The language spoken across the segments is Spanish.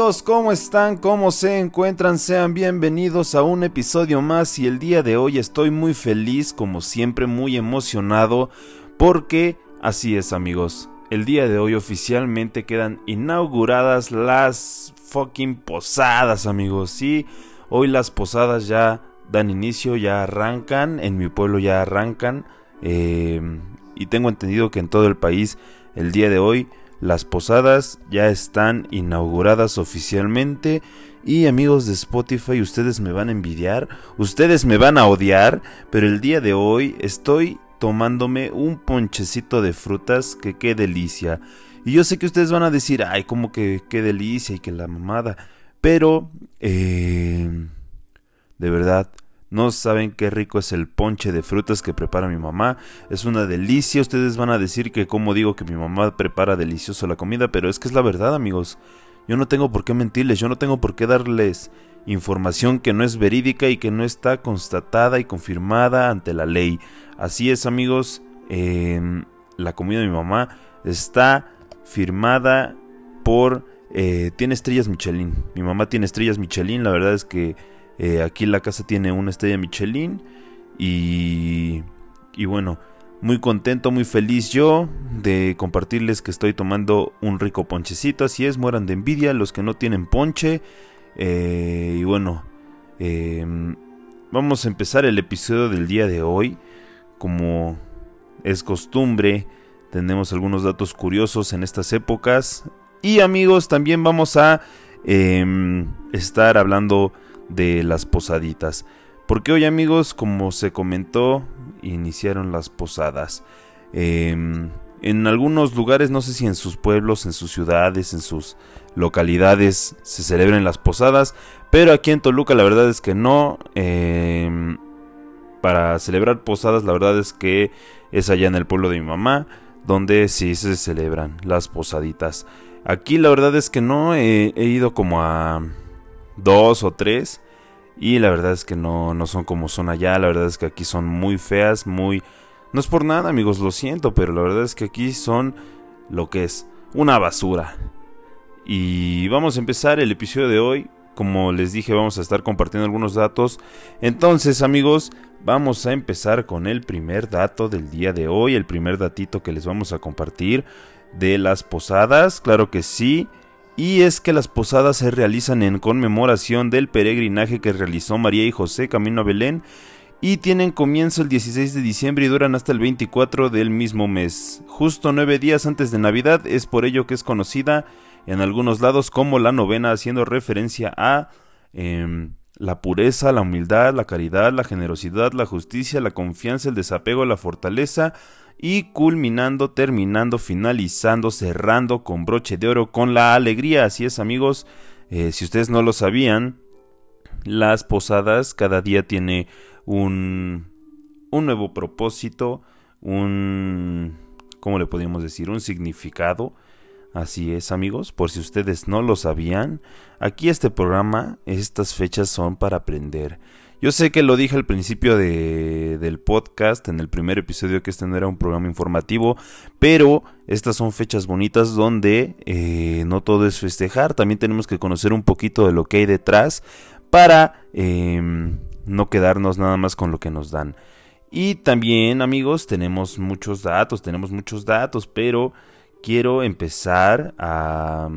Amigos, ¿cómo están? ¿Cómo se encuentran? Sean bienvenidos a un episodio más y el día de hoy estoy muy feliz, como siempre, muy emocionado, porque así es amigos, el día de hoy oficialmente quedan inauguradas las fucking posadas amigos, sí, hoy las posadas ya dan inicio, ya arrancan, en mi pueblo ya arrancan, eh, y tengo entendido que en todo el país el día de hoy las posadas ya están inauguradas oficialmente. Y amigos de Spotify, ustedes me van a envidiar, ustedes me van a odiar, pero el día de hoy estoy tomándome un ponchecito de frutas que qué delicia. Y yo sé que ustedes van a decir, ay, como que qué delicia y que la mamada. Pero, eh, de verdad, no saben qué rico es el ponche de frutas que prepara mi mamá. Es una delicia. Ustedes van a decir que como digo que mi mamá prepara delicioso la comida, pero es que es la verdad, amigos. Yo no tengo por qué mentirles, yo no tengo por qué darles información que no es verídica y que no está constatada y confirmada ante la ley. Así es, amigos. Em, la comida de mi mamá está firmada por... Eh, tiene estrellas Michelin. Mi mamá tiene estrellas Michelin. La verdad es que eh, aquí la casa tiene una estrella Michelin. Y, y bueno, muy contento, muy feliz yo de compartirles que estoy tomando un rico ponchecito. Así es, mueran de envidia los que no tienen ponche. Eh, y bueno, em, vamos a empezar el episodio del día de hoy. Como es costumbre, tenemos algunos datos curiosos en estas épocas. Y amigos, también vamos a em, estar hablando de las posaditas. Porque hoy amigos, como se comentó, iniciaron las posadas. Em, en algunos lugares, no sé si en sus pueblos, en sus ciudades, en sus localidades se celebran las posadas, pero aquí en Toluca la verdad es que no. Em, para celebrar posadas la verdad es que es allá en el pueblo de mi mamá, donde sí se celebran las posaditas. Aquí la verdad es que no, he ido como a dos o tres. Y la verdad es que no, no son como son allá. La verdad es que aquí son muy feas, muy... No es por nada, amigos, lo siento, pero la verdad es que aquí son lo que es una basura. Y vamos a empezar el episodio de hoy. Como les dije, vamos a estar compartiendo algunos datos. Entonces, amigos, vamos a empezar con el primer dato del día de hoy. El primer datito que les vamos a compartir de las posadas. Claro que sí y es que las posadas se realizan en conmemoración del peregrinaje que realizó María y José camino a Belén y tienen comienzo el 16 de diciembre y duran hasta el 24 del mismo mes, justo nueve días antes de Navidad, es por ello que es conocida en algunos lados como la novena, haciendo referencia a em, la pureza, la humildad, la caridad, la generosidad, la justicia, la confianza, el desapego, la fortaleza, y culminando, terminando, finalizando, cerrando con broche de oro con la alegría. Así es amigos, eh, si ustedes no lo sabían, las posadas cada día tiene un, un nuevo propósito, un, ¿cómo le podríamos decir? Un significado. Así es amigos, por si ustedes no lo sabían, aquí este programa, estas fechas son para aprender. Yo sé que lo dije al principio de, del podcast, en el primer episodio, que este no era un programa informativo, pero estas son fechas bonitas donde eh, no todo es festejar, también tenemos que conocer un poquito de lo que hay detrás para em, no quedarnos nada más con lo que nos dan. Y también amigos, tenemos muchos datos, tenemos muchos datos, pero quiero empezar a...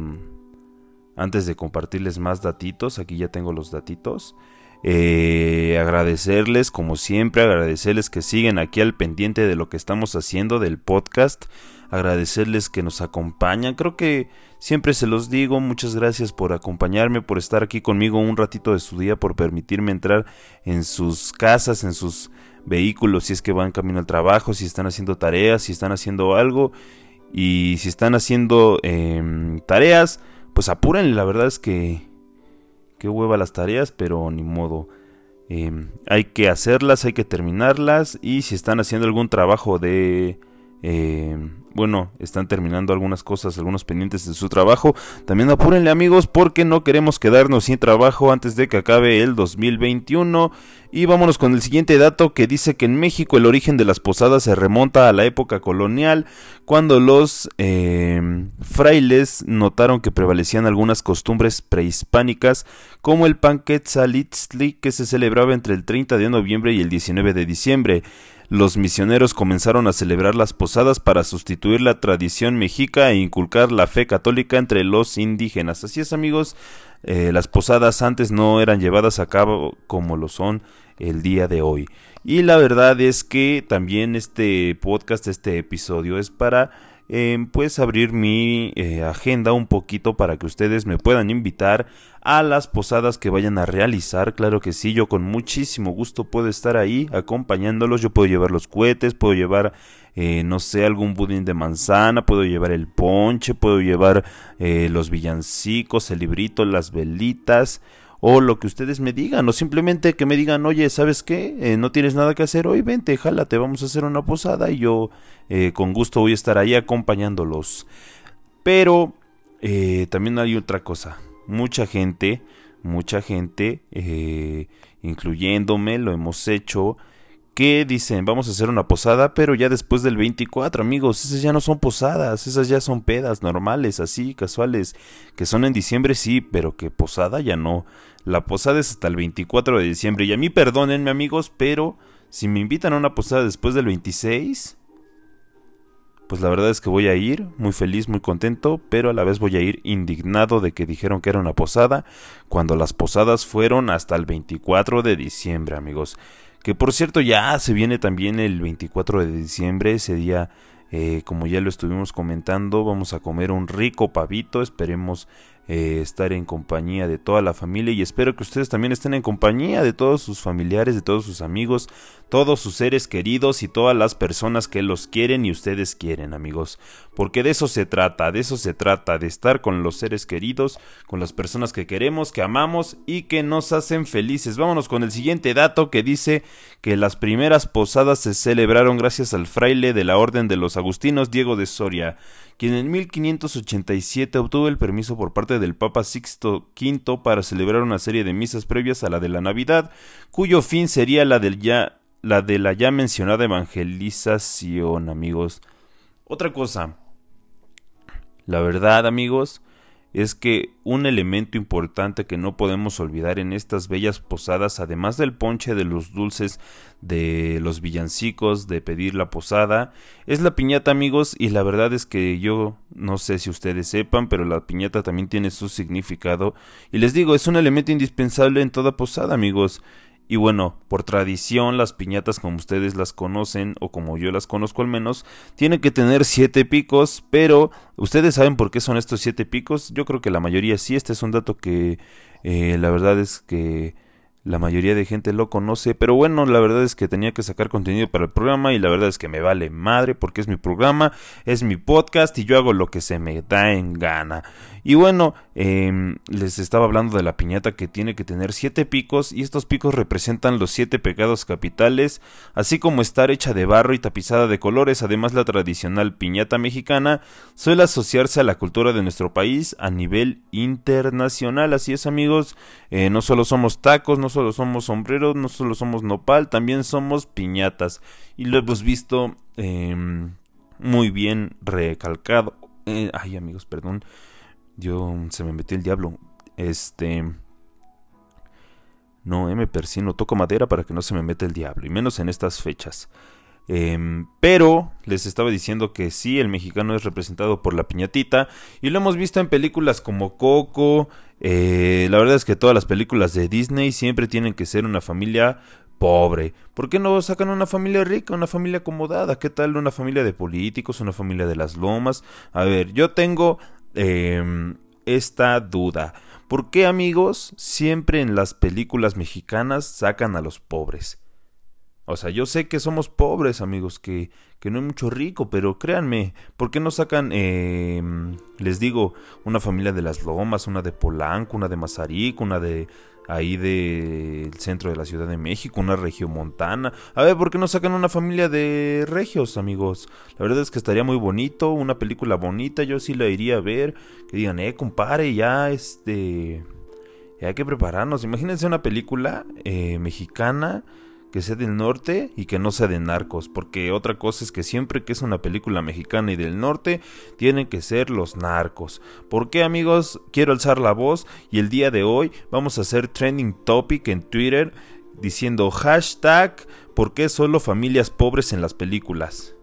Antes de compartirles más datitos, aquí ya tengo los datitos. Eh, agradecerles, como siempre, agradecerles que siguen aquí al pendiente de lo que estamos haciendo del podcast. Agradecerles que nos acompañan. Creo que siempre se los digo. Muchas gracias por acompañarme, por estar aquí conmigo un ratito de su día, por permitirme entrar en sus casas, en sus vehículos, si es que van camino al trabajo, si están haciendo tareas, si están haciendo algo. Y si están haciendo em, tareas, pues apúrenle. La verdad es que qué hueva las tareas, pero ni modo. Em, hay que hacerlas, hay que terminarlas y si están haciendo algún trabajo de eh, bueno, están terminando algunas cosas, algunos pendientes de su trabajo. También apúrenle amigos porque no queremos quedarnos sin trabajo antes de que acabe el 2021. Y vámonos con el siguiente dato que dice que en México el origen de las posadas se remonta a la época colonial, cuando los eh, frailes notaron que prevalecían algunas costumbres prehispánicas, como el Panquetzalitzli que se celebraba entre el 30 de noviembre y el 19 de diciembre los misioneros comenzaron a celebrar las posadas para sustituir la tradición mexica e inculcar la fe católica entre los indígenas. Así es amigos, eh, las posadas antes no eran llevadas a cabo como lo son el día de hoy. Y la verdad es que también este podcast, este episodio es para eh, pues abrir mi eh, agenda un poquito para que ustedes me puedan invitar a las posadas que vayan a realizar. Claro que sí, yo con muchísimo gusto puedo estar ahí acompañándolos. Yo puedo llevar los cohetes, puedo llevar, eh, no sé, algún budín de manzana, puedo llevar el ponche, puedo llevar los villancicos, el librito, las velitas o lo que ustedes me digan, o simplemente que me digan, oye, ¿sabes qué? Eh, no tienes nada que hacer hoy, vente, jálate, vamos a hacer una posada y yo eh, con gusto voy a estar ahí acompañándolos. Pero eh, también hay otra cosa, mucha gente, mucha gente, incluyéndome, lo hemos hecho, que dicen, vamos a hacer una posada, pero ya después del 24, amigos, esas ya no son posadas, esas ya son pedas normales, así, casuales, que son en diciembre, sí, pero que posada ya no. La posada es hasta el 24 de diciembre, y a mí perdónenme, amigos, pero si me invitan a una posada después del 26, pues la verdad es que voy a ir muy feliz, muy contento, pero a la vez voy a ir indignado de que dijeron que era una posada, cuando las posadas fueron hasta el 24 de diciembre, amigos. Que por cierto ya se viene también el 24 de diciembre, ese día eh, como ya lo estuvimos comentando, vamos a comer un rico pavito, esperemos eh, estar en compañía de toda la familia y espero que ustedes también estén en compañía de todos sus familiares, de todos sus amigos, todos sus seres queridos y todas las personas que los quieren y ustedes quieren, amigos. Porque de eso se trata, de eso se trata, de estar con los seres queridos, con las personas que queremos, que amamos y que nos hacen felices. Vámonos con el siguiente dato que dice que las primeras posadas se celebraron gracias al fraile de la Orden de los Agustinos Diego de Soria quien en 1587 obtuvo el permiso por parte del Papa Sixto V para celebrar una serie de misas previas a la de la Navidad, cuyo fin sería la, del ya, la de la ya mencionada evangelización, amigos. Otra cosa, la verdad, amigos, es que un elemento importante que no podemos olvidar en estas bellas posadas, además del ponche de los dulces, de los villancicos, de pedir la posada, es la piñata amigos y la verdad es que yo no sé si ustedes sepan, pero la piñata también tiene su significado y les digo, es un elemento indispensable en toda posada amigos. Y bueno, por tradición, las piñatas como ustedes las conocen, o como yo las conozco al menos, tienen que tener siete picos, pero ustedes saben por qué son estos siete picos. Yo creo que la mayoría sí, este es un dato que eh, la verdad es que la mayoría de gente lo conoce, pero bueno, la verdad es que tenía que sacar contenido para el programa y la verdad es que me vale madre porque es mi programa, es mi podcast y yo hago lo que se me da en gana. Y bueno, em, les estaba hablando de la piñata que tiene que tener siete picos y estos picos representan los siete pecados capitales, así como estar hecha de barro y tapizada de colores. Además, la tradicional piñata mexicana suele asociarse a la cultura de nuestro país a nivel internacional. Así es, amigos, eh, no solo somos tacos, no solo somos sombreros, no solo somos nopal, también somos piñatas. Y lo hemos visto em, muy bien recalcado. Eh, ay, amigos, perdón yo se me metió el diablo. Este. No, eh, me persino, toco madera para que no se me meta el diablo, y menos en estas fechas. Em, pero les estaba diciendo que sí, el mexicano es representado por la piñatita, y lo hemos visto en películas como Coco. Eh, la verdad es que todas las películas de Disney siempre tienen que ser una familia pobre. ¿Por qué no sacan una familia rica, una familia acomodada? ¿Qué tal una familia de políticos, una familia de las lomas? A ver, yo tengo Em, esta duda. ¿Por qué amigos siempre en las películas mexicanas sacan a los pobres? O sea, yo sé que somos pobres, amigos, que, que no hay mucho rico, pero créanme, ¿por qué no sacan, eh, les digo, una familia de las Lomas, una de Polanco, una de Mazarik, una de ahí del centro de la Ciudad de México, una montana A ver, ¿por qué no sacan una familia de regios, amigos? La verdad es que estaría muy bonito, una película bonita, yo sí la iría a ver. Que digan, eh, compare, ya este... Ya hay que prepararnos. Imagínense una película eh, mexicana que sea del norte y que no sea de narcos, porque otra cosa es que siempre que es una película mexicana y del norte, tienen que ser los narcos. ¿Por qué amigos? Quiero alzar la voz y el día de hoy vamos a hacer trending topic en Twitter diciendo hashtag ¿por qué solo familias pobres en las películas?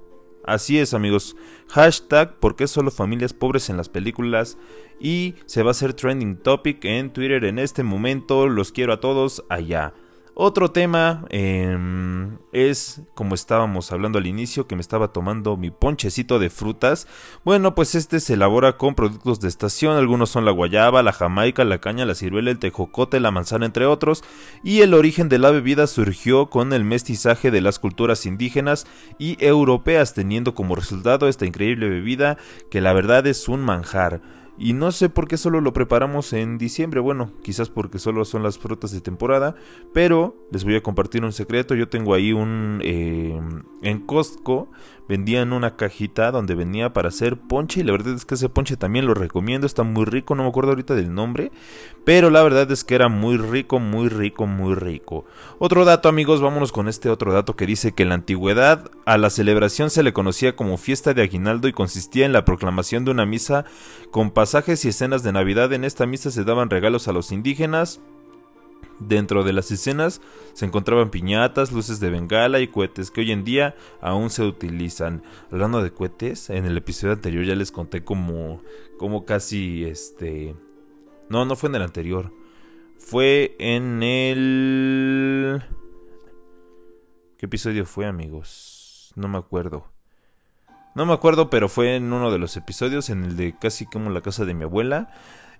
Así es amigos, hashtag ¿por qué solo familias pobres en las películas? Y se va a hacer trending topic en Twitter en este momento, los quiero a todos allá. Otro tema em, es, como estábamos hablando al inicio, que me estaba tomando mi ponchecito de frutas. Bueno, pues este se elabora con productos de estación. Algunos son la guayaba, la jamaica, la caña, la ciruela, el tejocote, la manzana, entre otros. Y el origen de la bebida surgió con el mestizaje de las culturas indígenas y europeas, teniendo como resultado esta increíble bebida que la verdad es un manjar. Y no sé por qué solo lo preparamos en diciembre. Bueno, quizás porque solo son las frutas de temporada. Pero les voy a compartir un secreto. Yo tengo ahí un... Eh, en Costco vendían una cajita donde venía para hacer ponche y la verdad es que ese ponche también lo recomiendo, está muy rico, no me acuerdo ahorita del nombre, pero la verdad es que era muy rico, muy rico, muy rico. Otro dato amigos, vámonos con este otro dato que dice que en la antigüedad a la celebración se le conocía como fiesta de aguinaldo y consistía en la proclamación de una misa con pasajes y escenas de Navidad. En esta misa se daban regalos a los indígenas, Dentro de las escenas se encontraban piñatas, luces de bengala y cohetes que hoy en día aún se utilizan. Hablando de cohetes, en el episodio anterior ya les conté como, como casi este... No, no fue en el anterior. Fue en el... ¿Qué episodio fue, amigos? No me acuerdo. No me acuerdo, pero fue en uno de los episodios, en el de casi como la casa de mi abuela.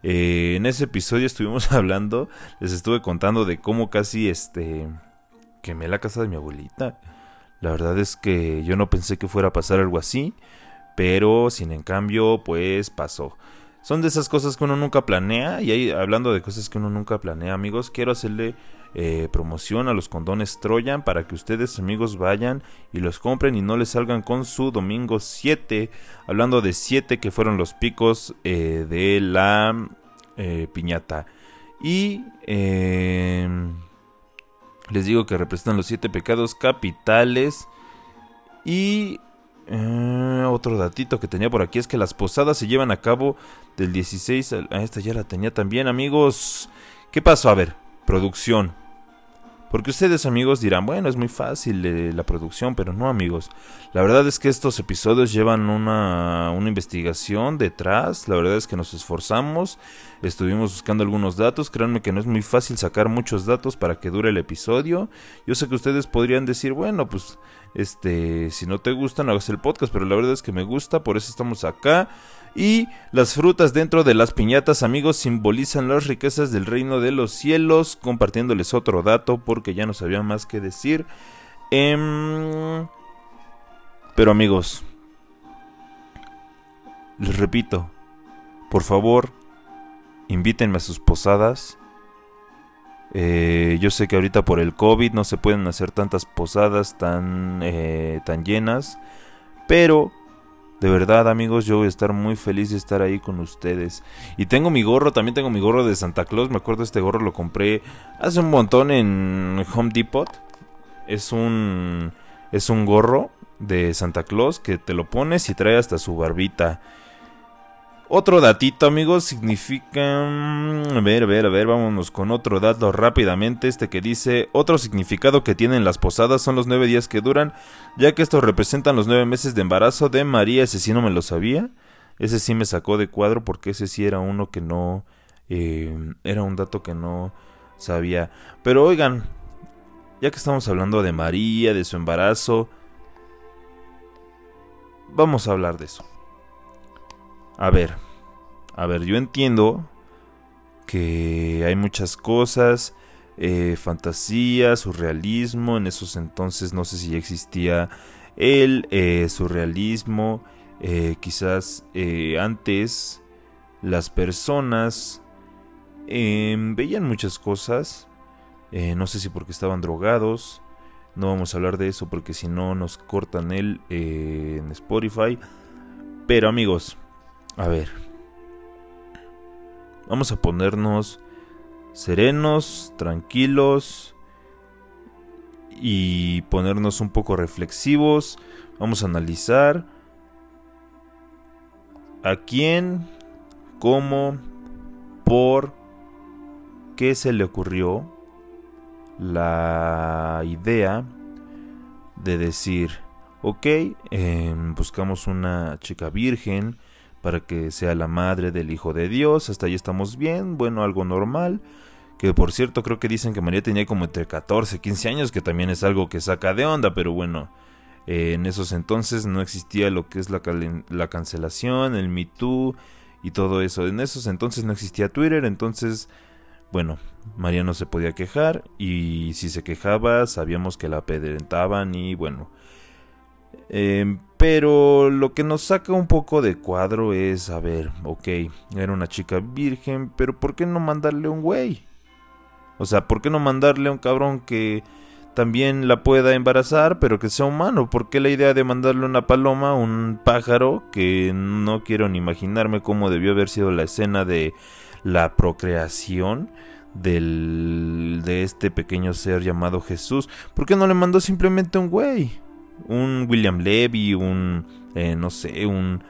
Eh, en ese episodio estuvimos hablando, les estuve contando de cómo casi este quemé la casa de mi abuelita. La verdad es que yo no pensé que fuera a pasar algo así, pero sin en cambio, pues pasó. Son de esas cosas que uno nunca planea y ahí hablando de cosas que uno nunca planea, amigos, quiero hacerle eh, promoción a los condones Troyan para que ustedes amigos vayan y los compren y no les salgan con su domingo 7. Hablando de 7 que fueron los picos eh, de la eh, piñata. Y em, les digo que representan los 7 pecados capitales. Y otro datito que tenía por aquí es que las posadas se llevan a cabo del 16 a esta ya la tenía también, amigos. ¿Qué pasó? A ver, producción. Porque ustedes amigos dirán, bueno, es muy fácil eh, la producción, pero no amigos. La verdad es que estos episodios llevan una, una investigación detrás, la verdad es que nos esforzamos, estuvimos buscando algunos datos, créanme que no es muy fácil sacar muchos datos para que dure el episodio. Yo sé que ustedes podrían decir, bueno, pues este, si no te gustan, hagas el podcast, pero la verdad es que me gusta, por eso estamos acá. Y las frutas dentro de las piñatas, amigos, simbolizan las riquezas del reino de los cielos. Compartiéndoles otro dato porque ya no sabía más que decir. Em, pero amigos, les repito, por favor, invítenme a sus posadas. Eh, yo sé que ahorita por el COVID no se pueden hacer tantas posadas tan, eh, tan llenas, pero de verdad, amigos, yo voy a estar muy feliz de estar ahí con ustedes. Y tengo mi gorro, también tengo mi gorro de Santa Claus. Me acuerdo este gorro lo compré hace un montón en Home Depot. Es un es un gorro de Santa Claus que te lo pones y trae hasta su barbita. Otro datito, amigos, significa... Mm, a ver, a ver, a ver, vámonos con otro dato rápidamente. Este que dice, otro significado que tienen las posadas son los nueve días que duran, ya que estos representan los nueve meses de embarazo de María. Ese sí no me lo sabía. Ese sí me sacó de cuadro porque ese sí era uno que no... Eh, era un dato que no sabía. Pero oigan, ya que estamos hablando de María, de su embarazo, vamos a hablar de eso. A ver, a ver, yo entiendo que hay muchas cosas eh, fantasía, surrealismo. En esos entonces no sé si ya existía el eh, surrealismo. Eh, quizás antes las personas em, veían muchas cosas. no sé si porque estaban drogados. No vamos a hablar de eso porque si no nos cortan el en Spotify. Pero amigos, a ver. Vamos a ponernos serenos, tranquilos y ponernos un poco reflexivos. Vamos a analizar a quién, cómo, por qué se le ocurrió la idea de decir, ok, em, buscamos una chica virgen para que sea la madre del Hijo de Dios, hasta ahí estamos bien, bueno, algo normal. Que por cierto creo que dicen que María tenía como entre 14 y 15 años, que también es algo que saca de onda, pero bueno, eh, en esos entonces no existía lo que es la, la cancelación, el Me Too y todo eso. En esos entonces no existía Twitter, entonces, bueno, María no se podía quejar y si se quejaba sabíamos que la apedrentaban y bueno. Eh, pero lo que nos saca un poco de cuadro es, a ver, ok, era una chica virgen, pero ¿por qué no mandarle un güey? O sea, ¿por qué no mandarle a un cabrón que también la pueda embarazar, pero que sea humano? ¿Por qué la idea de mandarle una paloma, un pájaro, que no quiero ni imaginarme cómo debió haber sido la escena de la procreación? Del, de este pequeño ser llamado Jesús. ¿Por qué no le mandó simplemente un güey? Un William Levy, un, eh, no sé, un,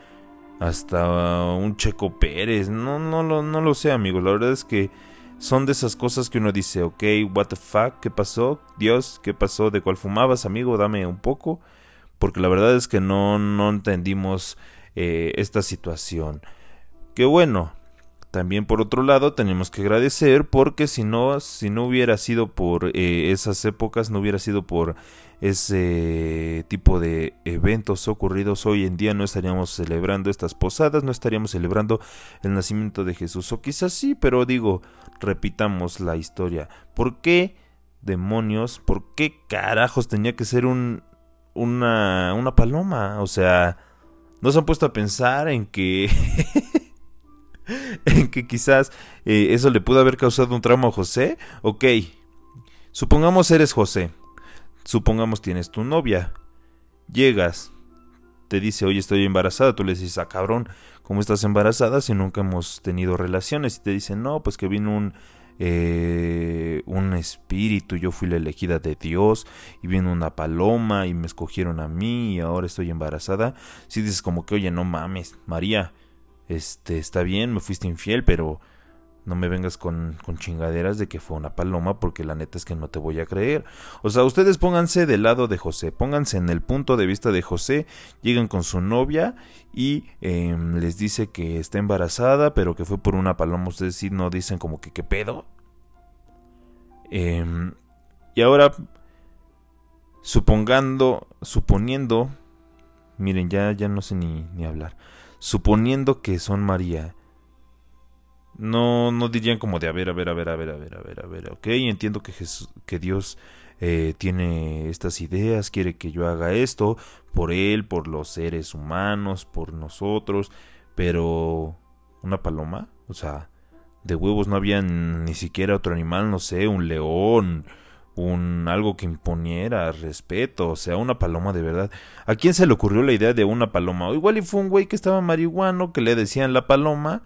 hasta un Checo Pérez. No, no, no, no lo sé, amigos. La verdad es que son de esas cosas que uno dice, ok, what the fuck, ¿qué pasó? Dios, ¿qué pasó? ¿De cuál fumabas, amigo? Dame un poco. Porque la verdad es que no, no entendimos eh, esta situación. Que bueno, también por otro lado tenemos que agradecer porque si no, si no hubiera sido por eh, esas épocas, no hubiera sido por ese tipo de eventos ocurridos hoy en día no estaríamos celebrando estas posadas, no estaríamos celebrando el nacimiento de Jesús. O quizás sí, pero digo, repitamos la historia. ¿Por qué demonios, por qué carajos tenía que ser un, una, una paloma? O sea, ¿no se han puesto a pensar en que... en que quizás eh, eso le pudo haber causado un trauma a José? Ok, supongamos eres José Supongamos tienes tu novia. Llegas, te dice, oye, estoy embarazada. Tú le dices, ah, cabrón, ¿cómo estás embarazada si nunca hemos tenido relaciones? Y te dice, no, pues que vino un, eh, un espíritu, yo fui la elegida de Dios, y vino una paloma, y me escogieron a mí, y ahora estoy embarazada. Si dices como que, oye, no mames, María, este, está bien, me fuiste infiel, pero no me vengas con, chingaderas de que fue una paloma porque la neta es que no te voy a creer. O sea, ustedes pónganse del lado de José, pónganse en el punto de vista de José, llegan con su novia y em, les dice que está embarazada, pero que fue por una paloma. Ustedes sí no dicen como que qué pedo. Em, y ahora, supongando, suponiendo, miren, ya, ya no sé ni hablar. Suponiendo que son María no, no dirían como de a ver, a ver, a ver, a ver, a ver, a ver, a ver, ok, entiendo que, Jesús, que Dios eh, tiene estas ideas, quiere que yo haga esto por Él, por los seres humanos, por nosotros, pero una paloma, o sea, de huevos no había ni siquiera otro animal, no sé, un león, un algo que imponiera respeto, o sea, una paloma de verdad. ¿A quién se le ocurrió la idea de una paloma? O igual y fue un güey que estaba marihuano, que le decían la paloma,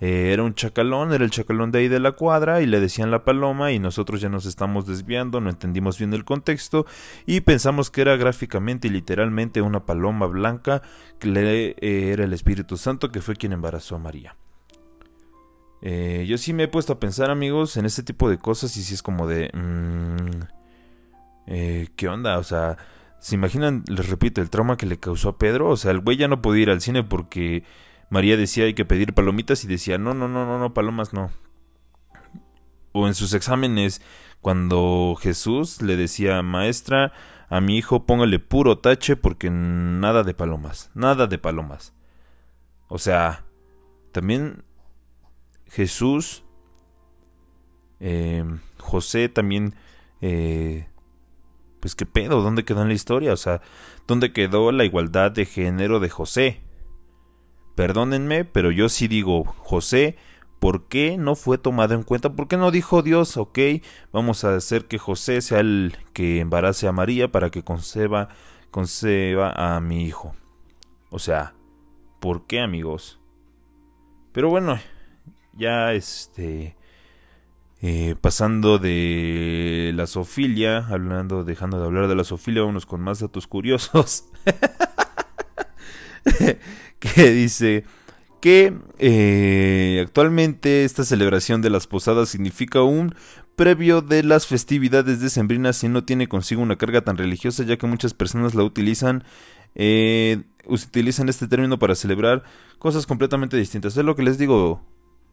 eh, era un chacalón, era el chacalón de ahí de la cuadra y le decían la paloma y nosotros ya nos estamos desviando, no entendimos bien el contexto y pensamos que era gráficamente y literalmente una paloma blanca que le, eh, era el Espíritu Santo que fue quien embarazó a María. Eh, yo sí me he puesto a pensar amigos en este tipo de cosas y si es como de... Mm, ¿Qué onda? O sea... ¿Se imaginan, les repito, el trauma que le causó a Pedro? O sea, el güey ya no podía ir al cine porque María decía hay que pedir palomitas y decía no, no, no, no, no, palomas no. O en sus exámenes, cuando Jesús le decía, maestra, a mi hijo póngale puro tache porque nada de palomas, nada de palomas. O sea, también Jesús eh, José también, eh, pues qué pedo, ¿dónde quedó en la historia? O sea, ¿dónde quedó la igualdad de género de José? Perdónenme, pero yo sí digo, José, ¿por qué no fue tomado en cuenta? ¿Por qué no dijo Dios, ok, vamos a hacer que José sea el que embarace a María para que conceba, conceba a mi hijo? O sea, ¿por qué amigos? Pero bueno, ya este eh, pasando de la sofilia, hablando, dejando de hablar de la sofilia, vámonos con más datos curiosos. que dice que eh, actualmente esta celebración de las posadas significa un previo de las festividades decembrinas y no tiene consigo una carga tan religiosa ya que muchas personas la utilizan eh, utilizan este término para celebrar cosas completamente distintas. Es lo que les digo,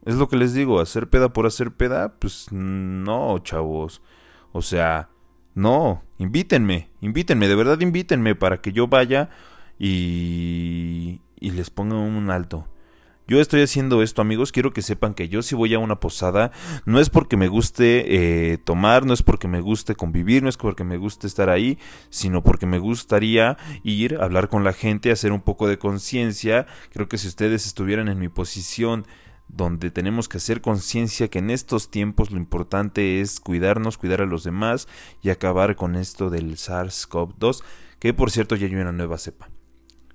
es lo que les digo, hacer peda por hacer peda, pues no, chavos. O sea, no, invítenme, invítenme, de verdad invítenme para que yo vaya y, y les ponga un alto. Yo estoy haciendo esto, amigos. Quiero que sepan que yo si voy a una posada, no es porque me guste eh, tomar, no es porque me guste convivir, no es porque me guste estar ahí, sino porque me gustaría ir, hablar con la gente, hacer un poco de conciencia. Creo que si ustedes estuvieran en mi posición donde tenemos que hacer conciencia que en estos tiempos lo importante es cuidarnos, cuidar a los demás y acabar con esto del SARS-CoV-2, que por cierto ya hay una nueva cepa.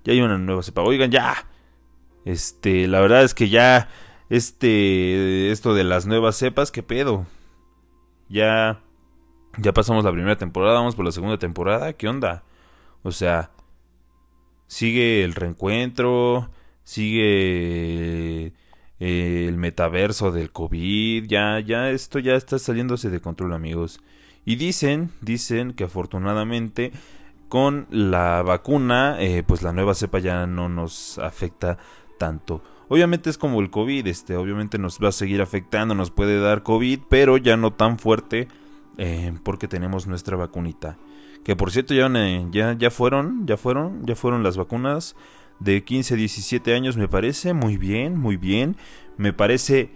Ya hay una nueva cepa. Oigan, ya. Este, la verdad es que ya este esto de las nuevas cepas, qué pedo. Ya ya pasamos la primera temporada, vamos por la segunda temporada, ¿qué onda? O sea, sigue el reencuentro, sigue eh, el metaverso del COVID, ya, ya esto ya está saliéndose de control amigos. Y dicen, dicen que afortunadamente con la vacuna, eh, pues la nueva cepa ya no nos afecta tanto. Obviamente es como el COVID, este, obviamente nos va a seguir afectando, nos puede dar COVID, pero ya no tan fuerte eh, porque tenemos nuestra vacunita. Que por cierto ya, ya, ya fueron, ya fueron, ya fueron las vacunas de 15 a 17 años me parece muy bien, muy bien. Me parece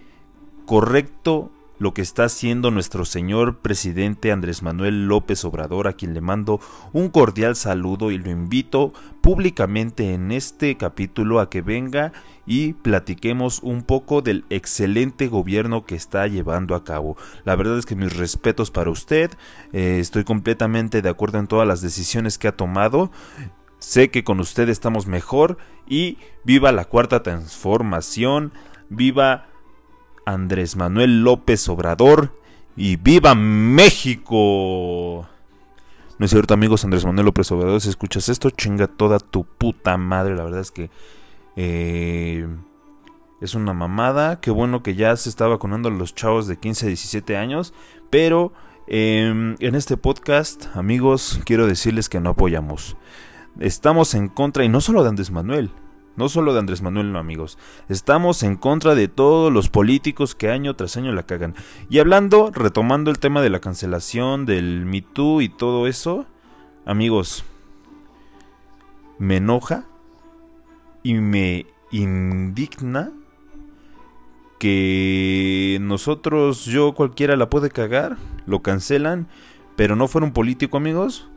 correcto lo que está haciendo nuestro señor presidente Andrés Manuel López Obrador, a quien le mando un cordial saludo y lo invito públicamente en este capítulo a que venga y platiquemos un poco del excelente gobierno que está llevando a cabo. La verdad es que mis respetos para usted, eh, estoy completamente de acuerdo en todas las decisiones que ha tomado. Sé que con usted estamos mejor y viva la cuarta transformación, viva Andrés Manuel López Obrador y viva México. No es cierto, amigos, Andrés Manuel López Obrador, si escuchas esto, chinga toda tu puta madre. La verdad es que eh, es una mamada. Qué bueno que ya se está vacunando a los chavos de 15 a 17 años. Pero em, en este podcast, amigos, quiero decirles que no apoyamos estamos en contra, y no solo de Andrés Manuel, no solo de Andrés Manuel, no amigos, estamos en contra de todos los políticos que año tras año la cagan. Y hablando, retomando el tema de la cancelación, del Me Too y todo eso, amigos, me enoja y me indigna que nosotros, yo cualquiera la puede cagar, lo cancelan, pero no fuera un político, amigos,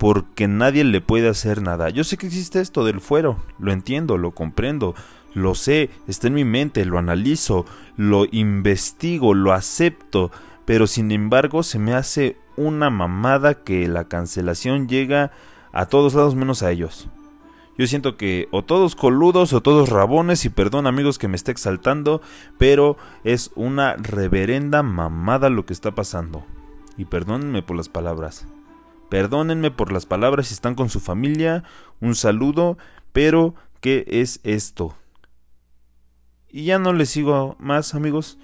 porque nadie le puede hacer nada. Yo sé que existe esto del fuero, lo entiendo, lo comprendo, lo sé, está en mi mente, lo analizo, lo investigo, lo acepto, pero sin embargo se me hace una mamada que la cancelación llega a todos lados menos a ellos. Yo siento que o todos coludos o todos rabones y perdón amigos que me esté exaltando, pero es una reverenda mamada lo que está pasando. Y perdónenme por las palabras. Perdónenme por las palabras si están con su familia, un saludo, pero ¿qué es esto? Y ya no les sigo más amigos,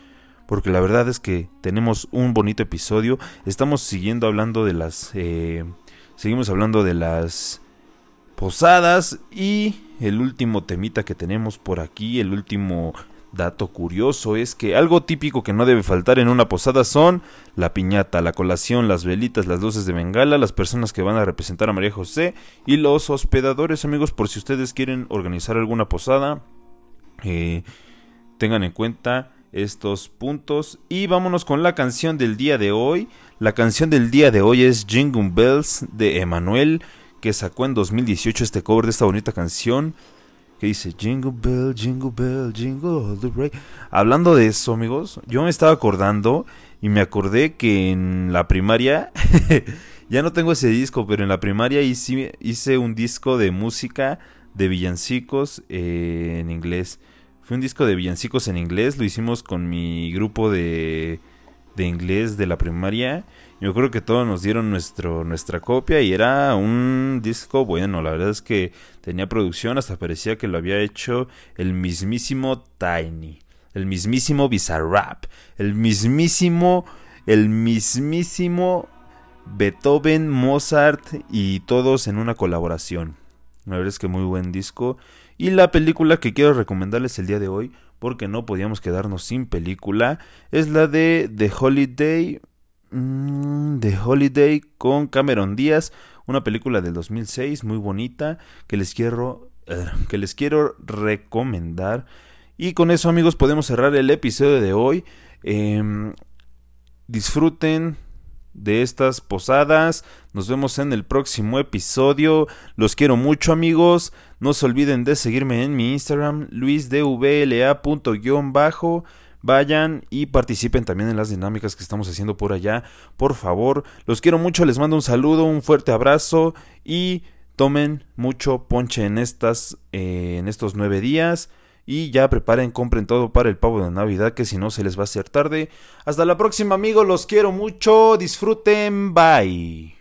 porque la verdad es que tenemos un bonito episodio. Estamos siguiendo hablando de las... Eh, seguimos hablando de las posadas y el último temita que tenemos por aquí, el último Dato curioso es que algo típico que no debe faltar en una posada son la piñata, la colación, las velitas, las luces de bengala, las personas que van a representar a María José y los hospedadores, amigos, por si ustedes quieren organizar alguna posada, eh, tengan en cuenta estos puntos. Y vámonos con la canción del día de hoy. La canción del día de hoy es Jingle Bells de Emanuel, que sacó en 2018 este cover de esta bonita canción. Que dice Jingle Bell, Jingle Bell, Jingle All the Way. Hablando de eso, amigos, yo me estaba acordando y me acordé que en la primaria, ya no tengo ese disco, pero en la primaria hice, hice un disco de música de villancicos eh, en inglés. Fue un disco de villancicos en inglés, lo hicimos con mi grupo de, de inglés de la primaria. Yo creo que todos nos dieron nuestro, nuestra copia y era un disco bueno, la verdad es que tenía producción, hasta parecía que lo había hecho el mismísimo Tiny, el mismísimo Bizarrap, el mismísimo, el mismísimo Beethoven, Mozart y todos en una colaboración. La verdad es que muy buen disco. Y la película que quiero recomendarles el día de hoy, porque no podíamos quedarnos sin película, es la de The Holiday. Mm, The Holiday con Cameron Díaz, una película del 2006 muy bonita que les quiero eh, que les quiero recomendar. Y con eso amigos podemos cerrar el episodio de hoy. Em, disfruten de estas posadas. Nos vemos en el próximo episodio. Los quiero mucho amigos. No se olviden de seguirme en mi Instagram, luisdvla.bajo. Vayan y participen también en las dinámicas que estamos haciendo por allá. Por favor, los quiero mucho. Les mando un saludo, un fuerte abrazo y tomen mucho ponche en estas, eh, en estos nueve días. Y ya preparen, compren todo para el pavo de Navidad, que si no se les va a hacer tarde. Hasta la próxima, amigos. Los quiero mucho. Disfruten. Bye.